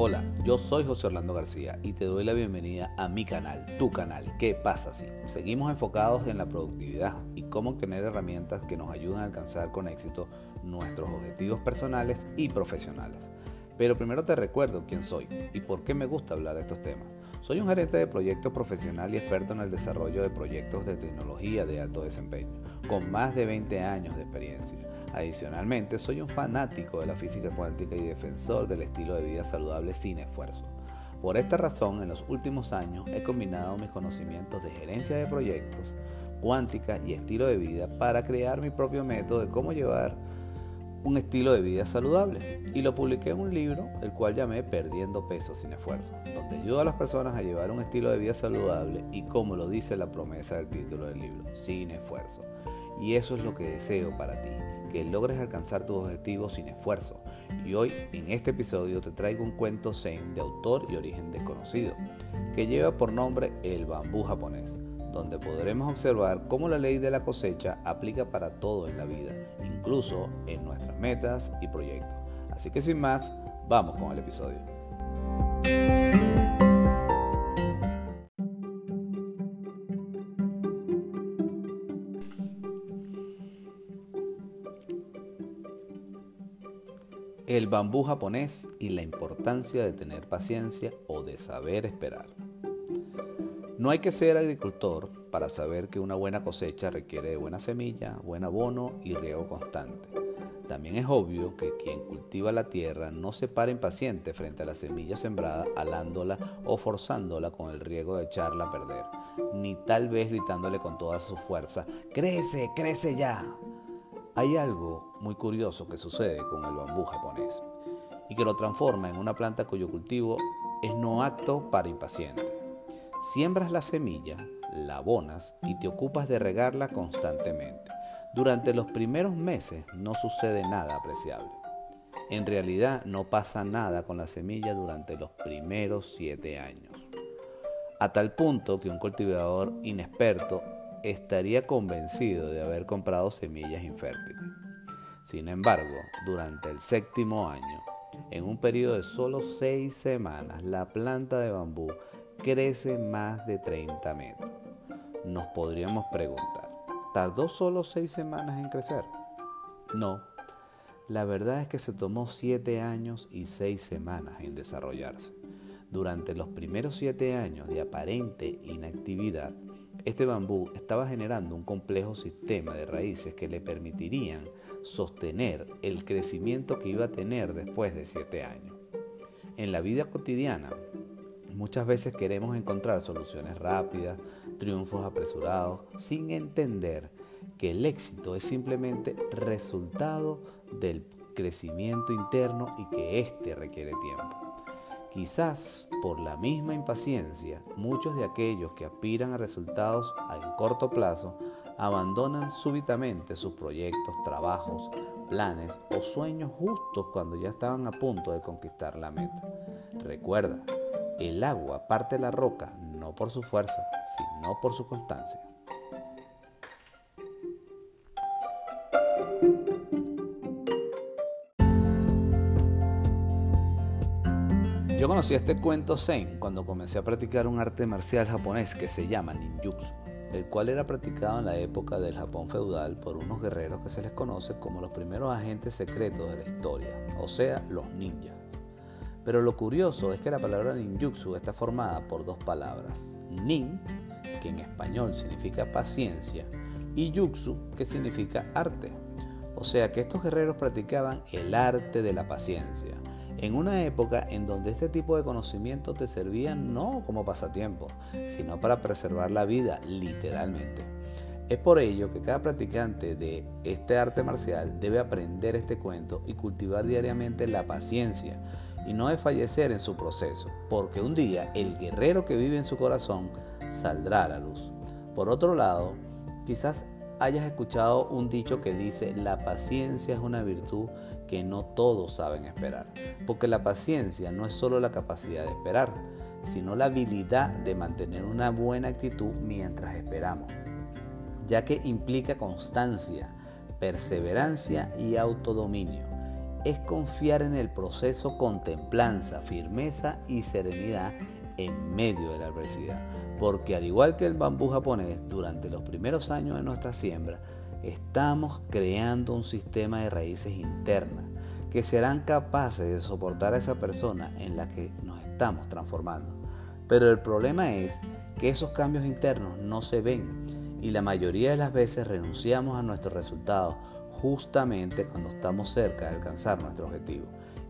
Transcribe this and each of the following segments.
Hola, yo soy José Orlando García y te doy la bienvenida a mi canal, tu canal, ¿Qué pasa si? Seguimos enfocados en la productividad y cómo obtener herramientas que nos ayuden a alcanzar con éxito nuestros objetivos personales y profesionales. Pero primero te recuerdo quién soy y por qué me gusta hablar de estos temas. Soy un gerente de proyectos profesional y experto en el desarrollo de proyectos de tecnología de alto desempeño, con más de 20 años de experiencia. Adicionalmente, soy un fanático de la física cuántica y defensor del estilo de vida saludable sin esfuerzo. Por esta razón, en los últimos años he combinado mis conocimientos de gerencia de proyectos, cuántica y estilo de vida para crear mi propio método de cómo llevar un estilo de vida saludable y lo publiqué en un libro el cual llamé Perdiendo peso sin esfuerzo, donde ayuda a las personas a llevar un estilo de vida saludable y como lo dice la promesa del título del libro, sin esfuerzo. Y eso es lo que deseo para ti, que logres alcanzar tus objetivos sin esfuerzo. Y hoy en este episodio te traigo un cuento zen de autor y origen desconocido, que lleva por nombre El bambú japonés, donde podremos observar cómo la ley de la cosecha aplica para todo en la vida, incluso en nuestras metas y proyectos. Así que sin más, vamos con el episodio. El bambú japonés y la importancia de tener paciencia o de saber esperar. No hay que ser agricultor para saber que una buena cosecha requiere de buena semilla, buen abono y riego constante. También es obvio que quien cultiva la tierra no se para impaciente frente a la semilla sembrada alándola o forzándola con el riego de echarla a perder, ni tal vez gritándole con toda su fuerza, crece, crece ya, hay algo muy curioso que sucede con el bambú japonés y que lo transforma en una planta cuyo cultivo es no acto para impaciente. Siembras la semilla, la abonas y te ocupas de regarla constantemente. Durante los primeros meses no sucede nada apreciable. En realidad no pasa nada con la semilla durante los primeros siete años. A tal punto que un cultivador inexperto estaría convencido de haber comprado semillas infértiles. Sin embargo, durante el séptimo año, en un periodo de solo seis semanas, la planta de bambú crece más de 30 metros. Nos podríamos preguntar, ¿tardó solo seis semanas en crecer? No, la verdad es que se tomó siete años y seis semanas en desarrollarse. Durante los primeros siete años de aparente inactividad, este bambú estaba generando un complejo sistema de raíces que le permitirían sostener el crecimiento que iba a tener después de siete años. En la vida cotidiana, muchas veces queremos encontrar soluciones rápidas, triunfos apresurados, sin entender que el éxito es simplemente resultado del crecimiento interno y que éste requiere tiempo. Quizás por la misma impaciencia, muchos de aquellos que aspiran a resultados en corto plazo abandonan súbitamente sus proyectos, trabajos, planes o sueños justos cuando ya estaban a punto de conquistar la meta. Recuerda, el agua parte la roca no por su fuerza, sino por su constancia. Yo conocí este cuento Zen cuando comencé a practicar un arte marcial japonés que se llama ninjutsu, el cual era practicado en la época del Japón feudal por unos guerreros que se les conoce como los primeros agentes secretos de la historia, o sea, los ninjas. Pero lo curioso es que la palabra ninjutsu está formada por dos palabras, nin, que en español significa paciencia, y jutsu, que significa arte. O sea que estos guerreros practicaban el arte de la paciencia en una época en donde este tipo de conocimientos te servían no como pasatiempo, sino para preservar la vida literalmente. Es por ello que cada practicante de este arte marcial debe aprender este cuento y cultivar diariamente la paciencia y no desfallecer en su proceso, porque un día el guerrero que vive en su corazón saldrá a la luz. Por otro lado, quizás hayas escuchado un dicho que dice, la paciencia es una virtud que no todos saben esperar, porque la paciencia no es solo la capacidad de esperar, sino la habilidad de mantener una buena actitud mientras esperamos, ya que implica constancia, perseverancia y autodominio. Es confiar en el proceso con templanza, firmeza y serenidad en medio de la adversidad. Porque al igual que el bambú japonés, durante los primeros años de nuestra siembra, estamos creando un sistema de raíces internas que serán capaces de soportar a esa persona en la que nos estamos transformando. Pero el problema es que esos cambios internos no se ven y la mayoría de las veces renunciamos a nuestros resultados justamente cuando estamos cerca de alcanzar nuestro objetivo.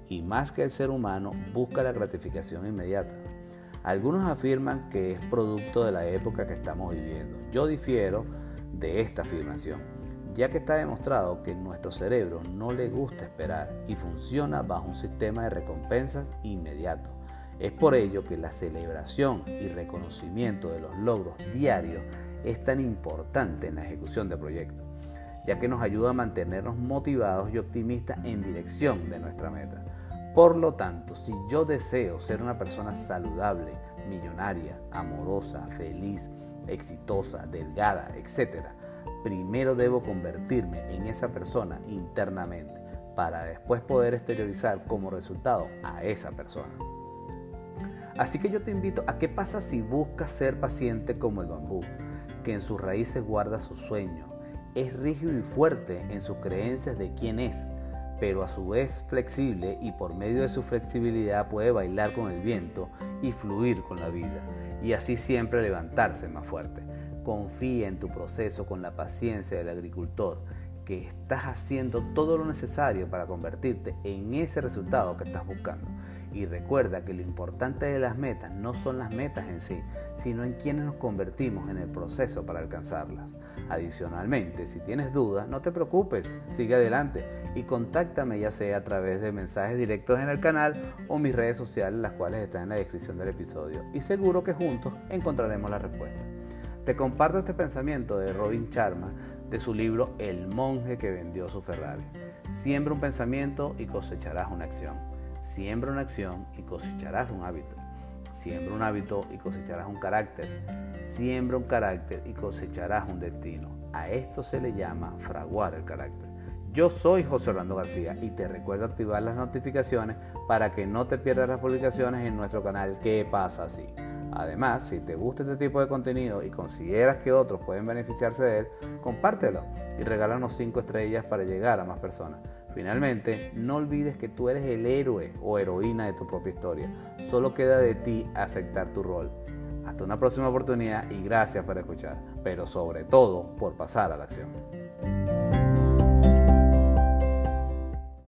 Y más que el ser humano busca la gratificación inmediata. Algunos afirman que es producto de la época que estamos viviendo. Yo difiero de esta afirmación, ya que está demostrado que nuestro cerebro no le gusta esperar y funciona bajo un sistema de recompensas inmediato. Es por ello que la celebración y reconocimiento de los logros diarios es tan importante en la ejecución de proyectos, ya que nos ayuda a mantenernos motivados y optimistas en dirección de nuestra meta. Por lo tanto, si yo deseo ser una persona saludable, millonaria, amorosa, feliz, exitosa, delgada, etc., primero debo convertirme en esa persona internamente para después poder exteriorizar como resultado a esa persona. Así que yo te invito a qué pasa si buscas ser paciente como el bambú, que en sus raíces guarda su sueño, es rígido y fuerte en sus creencias de quién es, pero a su vez flexible y por medio de su flexibilidad puede bailar con el viento y fluir con la vida, y así siempre levantarse más fuerte. Confía en tu proceso con la paciencia del agricultor, que estás haciendo todo lo necesario para convertirte en ese resultado que estás buscando. Y recuerda que lo importante de las metas no son las metas en sí, sino en quienes nos convertimos en el proceso para alcanzarlas. Adicionalmente, si tienes dudas, no te preocupes, sigue adelante y contáctame ya sea a través de mensajes directos en el canal o mis redes sociales, las cuales están en la descripción del episodio. Y seguro que juntos encontraremos la respuesta. Te comparto este pensamiento de Robin Charma de su libro El monje que vendió su Ferrari. Siembra un pensamiento y cosecharás una acción. Siembra una acción y cosecharás un hábito. Siembra un hábito y cosecharás un carácter. Siembra un carácter y cosecharás un destino. A esto se le llama fraguar el carácter. Yo soy José Orlando García y te recuerdo activar las notificaciones para que no te pierdas las publicaciones en nuestro canal ¿Qué pasa así? Además, si te gusta este tipo de contenido y consideras que otros pueden beneficiarse de él, compártelo y regálanos 5 estrellas para llegar a más personas. Finalmente, no olvides que tú eres el héroe o heroína de tu propia historia. Solo queda de ti aceptar tu rol. Hasta una próxima oportunidad y gracias por escuchar, pero sobre todo por pasar a la acción.